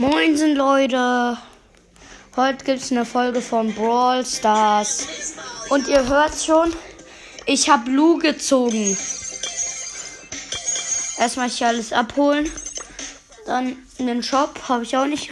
Moinsen Leute, heute gibt es eine Folge von Brawl Stars. Und ihr hört schon, ich habe Lu gezogen. Erstmal hier alles abholen, dann in den Shop. Habe ich auch nicht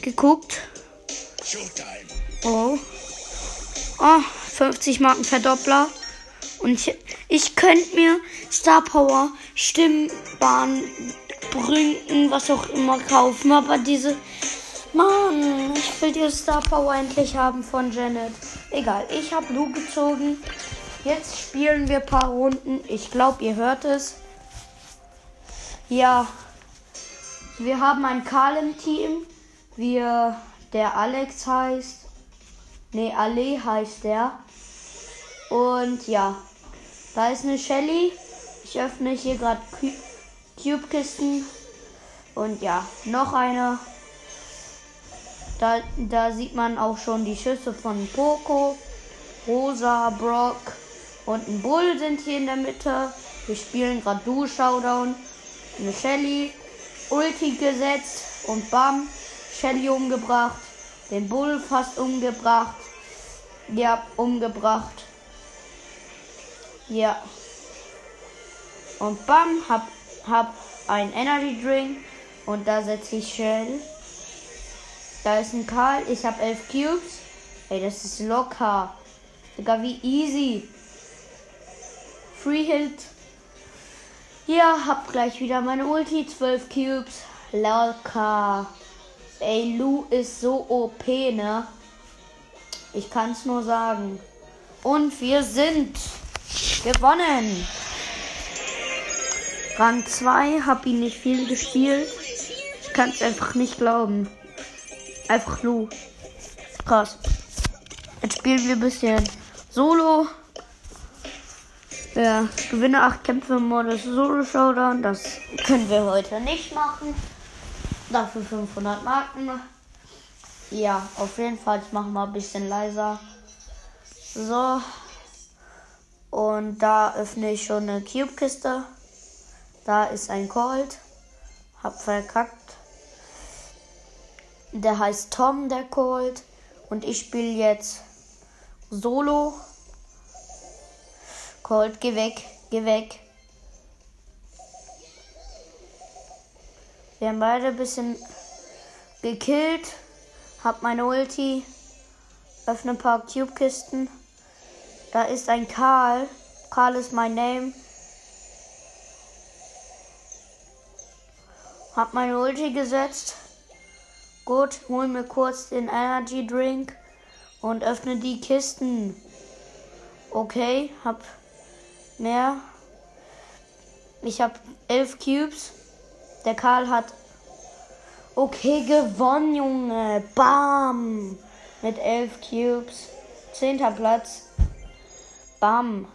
geguckt. Oh, oh 50 Marken Verdoppler. Und ich, ich könnte mir Star Power Stimmbahn Brünken, was auch immer kaufen. Aber diese. Mann, ich will die Star Power endlich haben von Janet. Egal, ich habe Lu gezogen. Jetzt spielen wir ein paar Runden. Ich glaube, ihr hört es. Ja. Wir haben einen Karl im Team. Wir, der Alex heißt. Ne, Ale heißt der. Und ja. Da ist eine Shelly. Ich öffne hier gerade Cube-Kisten. Und ja, noch eine. Da, da sieht man auch schon die Schüsse von Poco, Rosa, Brock und ein Bull sind hier in der Mitte. Wir spielen gerade Du Showdown. Eine Shelly. Ulti gesetzt und bam. Shelly umgebracht. Den Bull fast umgebracht. Ja, umgebracht. Ja. Und bam, hab habe ein Energy Drink und da setze ich Shell. Da ist ein Karl, ich habe elf Cubes. Ey, das ist locker. Sogar wie easy. Free Hit. Ja, hab gleich wieder meine Ulti. 12 Cubes. Locker. Ey, Lu ist so OP, ne? Ich kann's nur sagen. Und wir sind gewonnen. Rang 2, hab ihn nicht viel gespielt. Ich kann es einfach nicht glauben. Einfach Lu. Krass. Jetzt spielen wir ein bisschen Solo. Ja, gewinne 8 Kämpfe im Modus Solo Showdown. Das können wir heute nicht machen. Dafür 500 Marken. Ja, auf jeden Fall. Ich mache mal ein bisschen leiser. So. Und da öffne ich schon eine Cube-Kiste. Da ist ein Colt. Hab verkackt. Der heißt Tom, der Colt. Und ich spiele jetzt Solo. Colt, geh weg, geh weg. Wir haben beide ein bisschen gekillt. Hab meine Ulti. Öffne ein paar Cube-Kisten. Da ist ein Karl. Karl ist mein Name. Hab meine Ulti gesetzt. Gut, hol mir kurz den Energy Drink und öffne die Kisten. Okay, hab mehr. Ich hab elf Cubes. Der Karl hat. Okay, gewonnen, Junge. Bam. Mit elf Cubes. Zehnter Platz. Bam.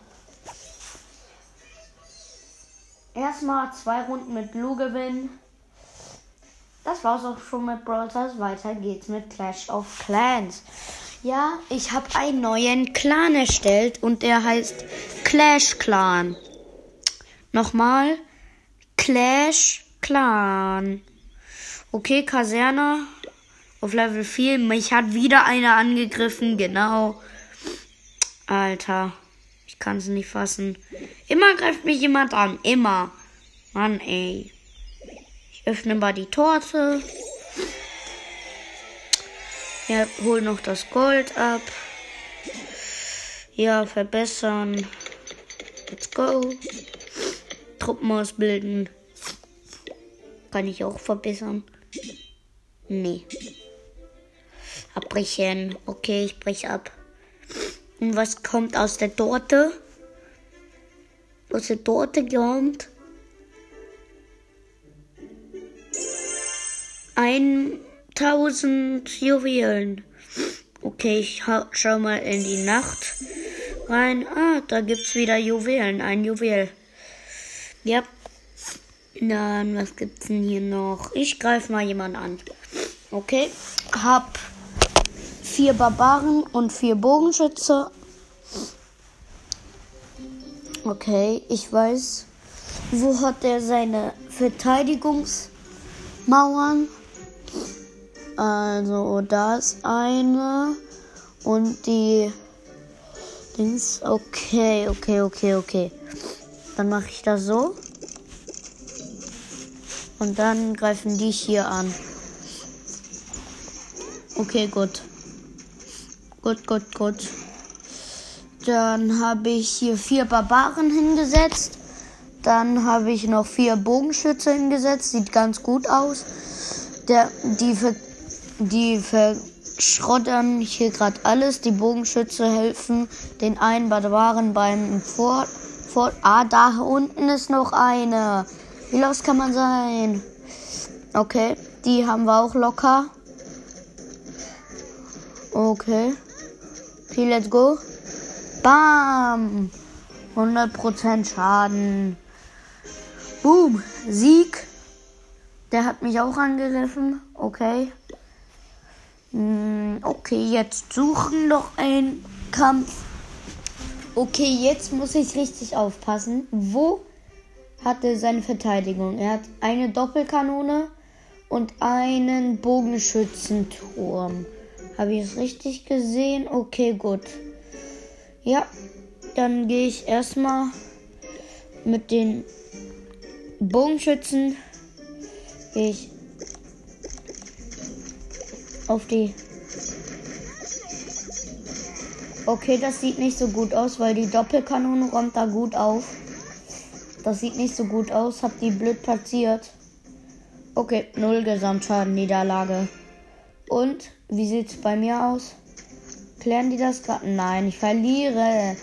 Erstmal zwei Runden mit Blue gewinnen. Das war's auch schon mit Brawl Stars. Weiter geht's mit Clash of Clans. Ja, ich habe einen neuen Clan erstellt und der heißt Clash Clan. Nochmal Clash Clan. Okay, Kaserne auf Level 4. Mich hat wieder einer angegriffen, genau. Alter, ich kann es nicht fassen. Immer greift mich jemand an, immer. Mann, ey. Öffne mal die Torte. Ja, hol noch das Gold ab. Ja, verbessern. Let's go. Truppen ausbilden. Kann ich auch verbessern? Nee. Abbrechen. Okay, ich brech ab. Und was kommt aus der Torte? Aus der Torte kommt 1000 Juwelen. Okay, ich schau mal in die Nacht rein. Ah, da gibt's wieder Juwelen. Ein Juwel. Ja. Dann, was gibt's denn hier noch? Ich greife mal jemanden an. Okay. Hab vier Barbaren und vier Bogenschütze. Okay, ich weiß. Wo hat er seine Verteidigungsmauern? Also, da ist eine. Und die Dings. Okay, okay, okay, okay. Dann mache ich das so. Und dann greifen die hier an. Okay, gut. Gut, gut, gut. Dann habe ich hier vier Barbaren hingesetzt. Dann habe ich noch vier Bogenschütze hingesetzt. Sieht ganz gut aus. Der, die, die verschrottern hier gerade alles. Die Bogenschütze helfen den einen Barbaren beim Fort. Fort. Ah, da unten ist noch eine. Wie los kann man sein? Okay, die haben wir auch locker. Okay. Okay, let's go. Bam! 100% Schaden. Boom! Sieg. Der hat mich auch angegriffen. Okay. Hm, okay, jetzt suchen noch einen Kampf. Okay, jetzt muss ich richtig aufpassen. Wo hat er seine Verteidigung? Er hat eine Doppelkanone und einen Bogenschützenturm. Habe ich es richtig gesehen? Okay, gut. Ja, dann gehe ich erstmal mit den Bogenschützen gehe ich auf die. Okay, das sieht nicht so gut aus, weil die Doppelkanone räumt da gut auf. Das sieht nicht so gut aus. Hab die blöd platziert. Okay, null Gesamtschaden, Niederlage. Und wie sieht's bei mir aus? Klären die das gerade? Nein, ich verliere.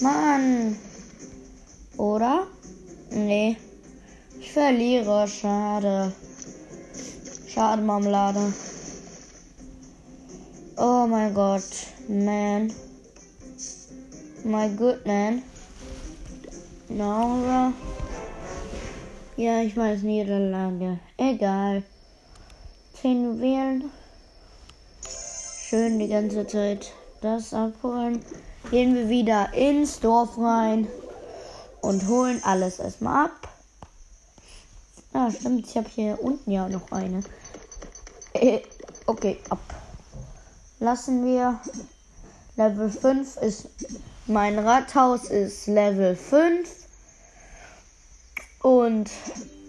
Mann. Oder? Nee. Ich verliere. Schade. Schade, Marmelade. Oh mein Gott. Man. My good man. No, Ja, ich weiß Niederlage. Egal. 10 wählen schön die ganze Zeit das abholen. Gehen wir wieder ins Dorf rein und holen alles erstmal ab. Ah, stimmt, ich habe hier unten ja noch eine. Äh, okay, ab. Lassen wir. Level 5 ist. Mein Rathaus ist Level 5. Und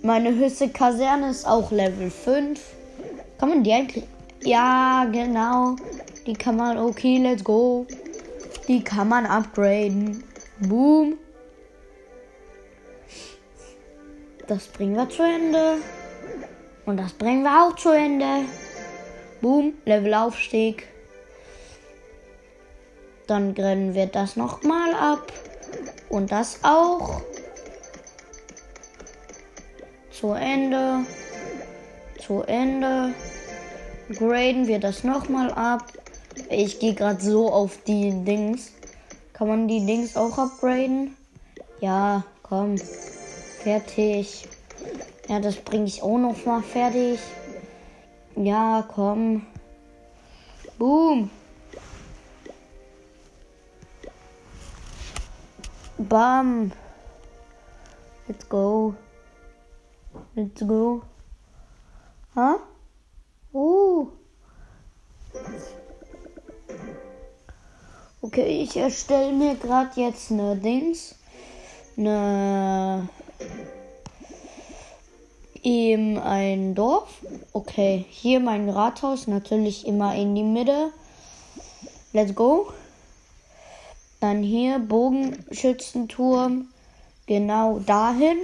meine höchste Kaserne ist auch Level 5. Kann man die eigentlich ja, genau. Die kann man, okay, let's go. Die kann man upgraden. Boom. Das bringen wir zu Ende. Und das bringen wir auch zu Ende. Boom, Levelaufstieg. Dann grennen wir das nochmal ab. Und das auch. Zu Ende. Zu Ende graden wir das nochmal ab. Ich gehe gerade so auf die Dings. Kann man die Dings auch upgraden? Ja, komm. Fertig. Ja, das bringe ich auch noch mal fertig. Ja, komm. Boom. Bam. Let's go. Let's go. Huh? Uh. Okay, ich erstelle mir gerade jetzt eine Dings. Eine. Eben ein Dorf. Okay, hier mein Rathaus. Natürlich immer in die Mitte. Let's go. Dann hier Bogenschützenturm. Genau dahin.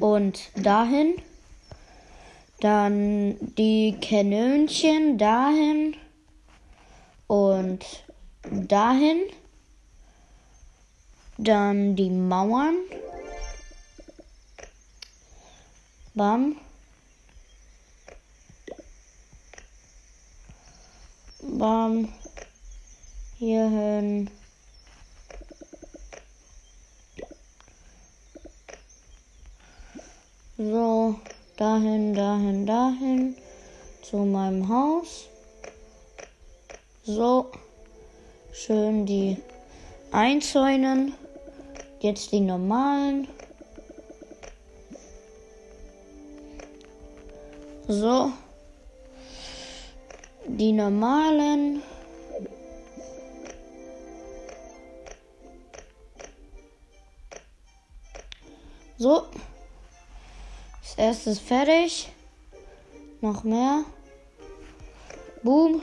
Und dahin. Dann die Kanönchen dahin und dahin. Dann die Mauern. Bam. Bam. Hierhin. So dahin, dahin, dahin zu meinem Haus. So, schön die einzäunen. Jetzt die normalen. So. die normalen. So. Das erste ist fertig. Noch mehr. Boom.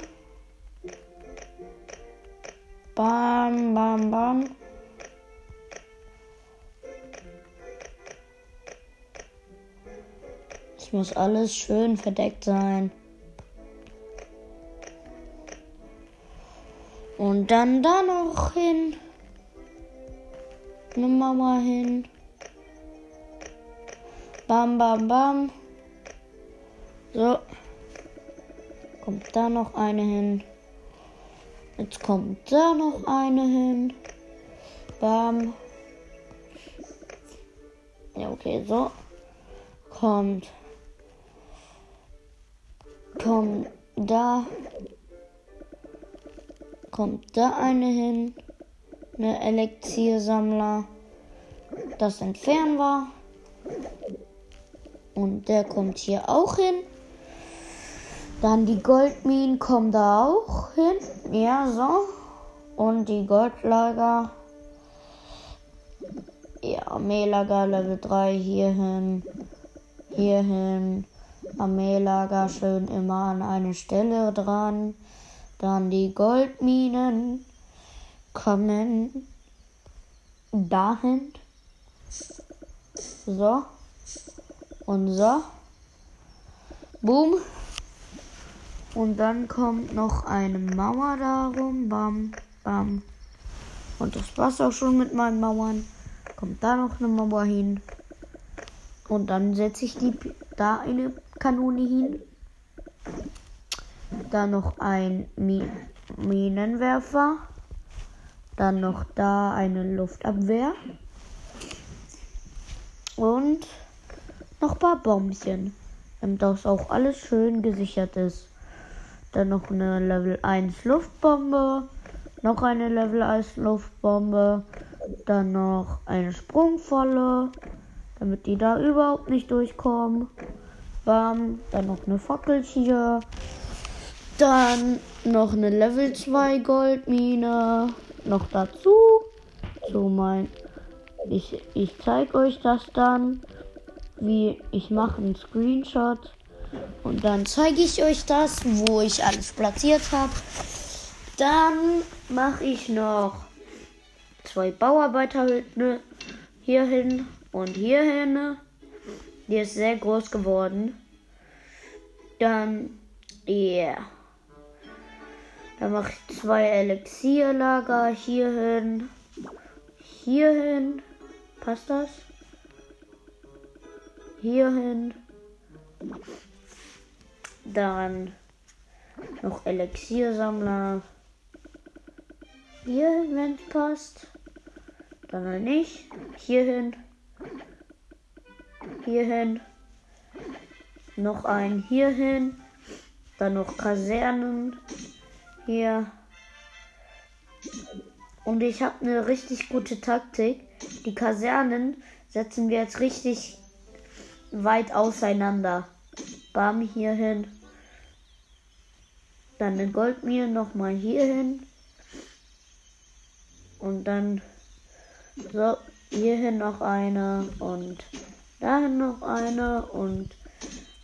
Bam, bam, bam. Es muss alles schön verdeckt sein. Und dann da noch hin. Eine Mauer hin. Bam, bam, bam. So. Kommt da noch eine hin. Jetzt kommt da noch eine hin. Bam. Ja, okay, so. Kommt. Kommt da. Kommt da eine hin. Eine Elixiersammler. Das entfernen wir. Und der kommt hier auch hin. Dann die Goldminen kommen da auch hin. Ja, so. Und die Goldlager. Ja, Armeelager Level 3 hier hin. Hier hin. Armeelager schön immer an eine Stelle dran. Dann die Goldminen kommen dahin. So. So. Boom. Und dann kommt noch eine Mauer darum. Bam, bam. Und das war's auch schon mit meinen Mauern. Kommt da noch eine Mauer hin. Und dann setze ich die da eine Kanone hin. Dann noch ein Mi Minenwerfer. Dann noch da eine Luftabwehr. Und noch ein paar. Damit das auch alles schön gesichert ist. Dann noch eine Level 1 Luftbombe. Noch eine Level 1 Luftbombe. Dann noch eine Sprungvolle. Damit die da überhaupt nicht durchkommen. Bam. Dann noch eine Fackel hier. Dann noch eine Level 2 Goldmine. Noch dazu. So mein. Ich, ich zeige euch das dann. Wie ich mache einen Screenshot. Und dann zeige ich euch das, wo ich alles platziert habe. Dann mache ich noch zwei Bauarbeiterhütten hier hin und hier hin. Die ist sehr groß geworden. Dann. Yeah. Dann mache ich zwei Elixierlager hier hin. Hier hin. Passt das? Hier hin. Dann noch Elixiersammler. Hier hin, wenn es passt. Dann halt nicht. Hier hin. Hier hin. Noch ein hier hin. Dann noch Kasernen. Hier. Und ich habe eine richtig gute Taktik. Die Kasernen setzen wir jetzt richtig weit auseinander. Bam hier hin. Dann eine Goldmine nochmal hier hin. Und dann so hierhin noch eine und dahin noch eine und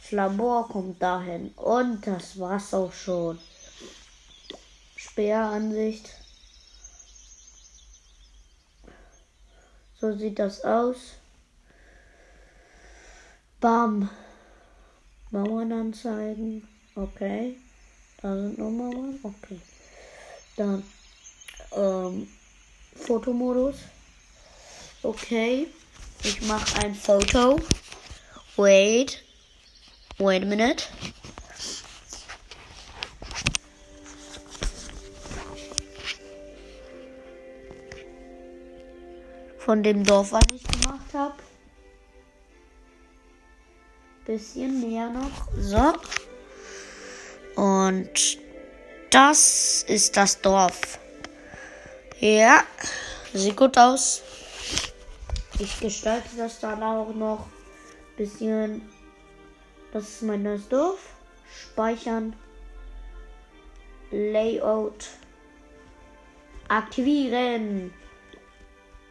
das Labor kommt dahin. Und das war's auch schon. Speeransicht. So sieht das aus. Bam. Mauern anzeigen. Okay. Da sind noch Mauern. Okay. Dann ähm, Fotomodus. Okay. Ich mache ein Foto. Wait. Wait a minute. Von dem Dorf, was ich gemacht habe bisschen näher noch. So. Und das ist das Dorf. Ja, sieht gut aus. Ich gestalte das dann auch noch ein bisschen. Das ist mein neues Dorf. Speichern. Layout aktivieren.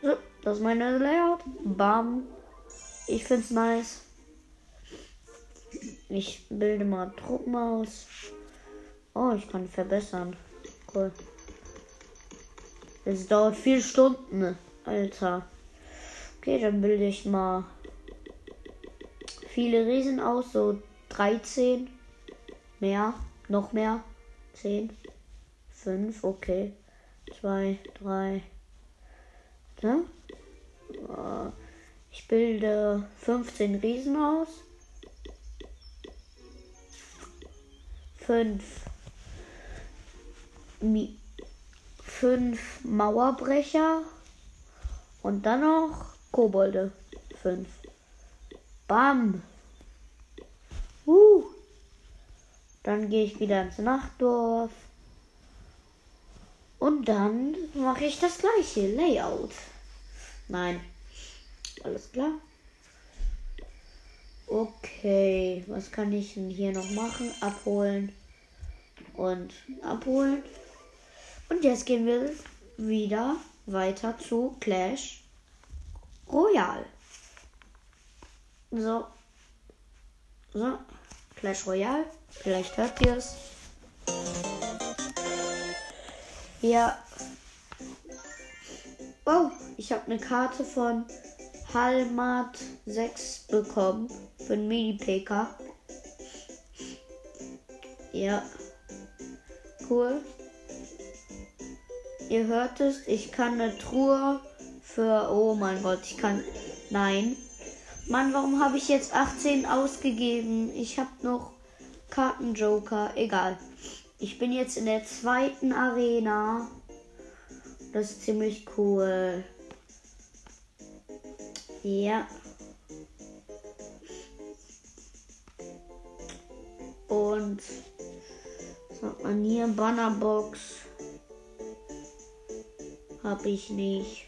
So, das ist meine Layout. Bam. Ich find's nice. Ich bilde mal Truppen aus. Oh, ich kann verbessern. Cool. Es dauert vier Stunden, Alter. Okay, dann bilde ich mal viele Riesen aus, so 13. Mehr, noch mehr. 10, 5, okay. 2, 3. Ne? Ich bilde 15 Riesen aus. 5 fünf Mauerbrecher und dann noch Kobolde. Fünf. Bam. Uh. Dann gehe ich wieder ins Nachtdorf. Und dann mache ich das gleiche Layout. Nein. Alles klar. Okay, was kann ich denn hier noch machen? Abholen und abholen. Und jetzt gehen wir wieder weiter zu Clash Royale. So. So. Clash Royale. Vielleicht hört ihr es. Ja. Oh, ich habe eine Karte von Halmat 6 bekommen. Für ein Mini-PK. Ja. Cool. Ihr hört es, ich kann eine Truhe für. Oh mein Gott, ich kann. Nein. Mann, warum habe ich jetzt 18 ausgegeben? Ich habe noch Kartenjoker. Egal. Ich bin jetzt in der zweiten Arena. Das ist ziemlich cool. Ja. Und hat man hier? Bannerbox. Hab ich nicht.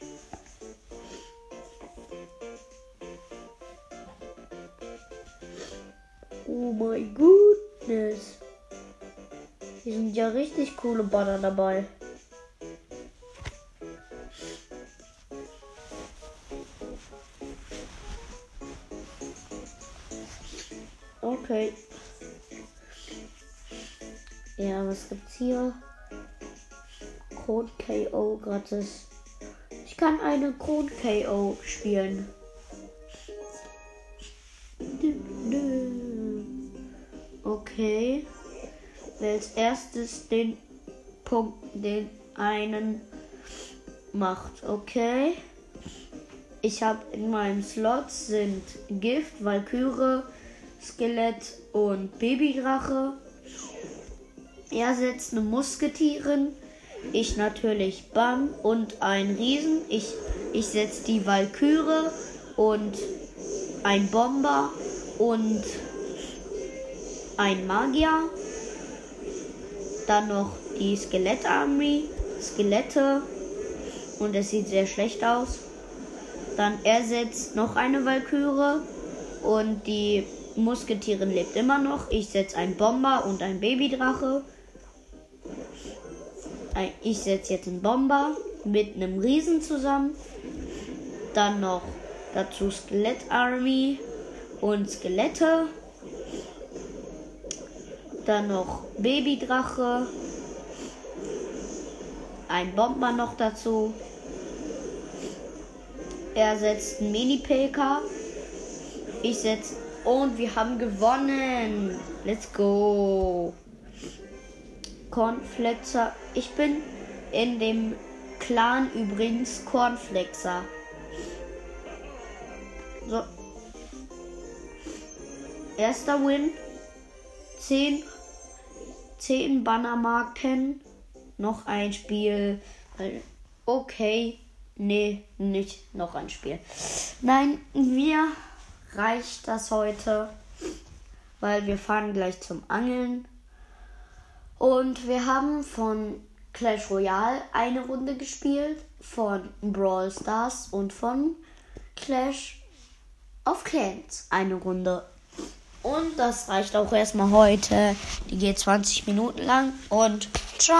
Oh mein goodness. Hier sind ja richtig coole Banner dabei. Okay. Ja, was gibt's hier? Code KO gratis. Ich kann eine Code KO spielen. Okay. Wer als erstes den Punkt, den einen macht. Okay. Ich habe in meinem Slot sind Gift, Valkyrie, Skelett und Babydrache. Er setzt eine Musketierin ich natürlich Bam und ein Riesen. Ich, ich setze die Valkyrie und ein Bomber und ein Magier. Dann noch die Skelettarmee, Skelette. Und es sieht sehr schlecht aus. Dann er setzt noch eine Valkyrie und die Musketierin lebt immer noch. Ich setze einen Bomber und ein Babydrache ich setze jetzt einen Bomber mit einem Riesen zusammen. Dann noch dazu Skelett Army und Skelette. Dann noch Babydrache. Ein Bomber noch dazu. Er setzt einen Mini-PK. Ich setze. Und wir haben gewonnen. Let's go. Cornflexer. Ich bin in dem Clan übrigens Cornflexer. So. Erster Win. 10, 10 Bannermarken. Noch ein Spiel. Okay. Nee, nicht noch ein Spiel. Nein, wir reicht das heute. Weil wir fahren gleich zum Angeln. Und wir haben von Clash Royale eine Runde gespielt, von Brawl Stars und von Clash of Clans eine Runde. Und das reicht auch erstmal heute. Die geht 20 Minuten lang und Ciao.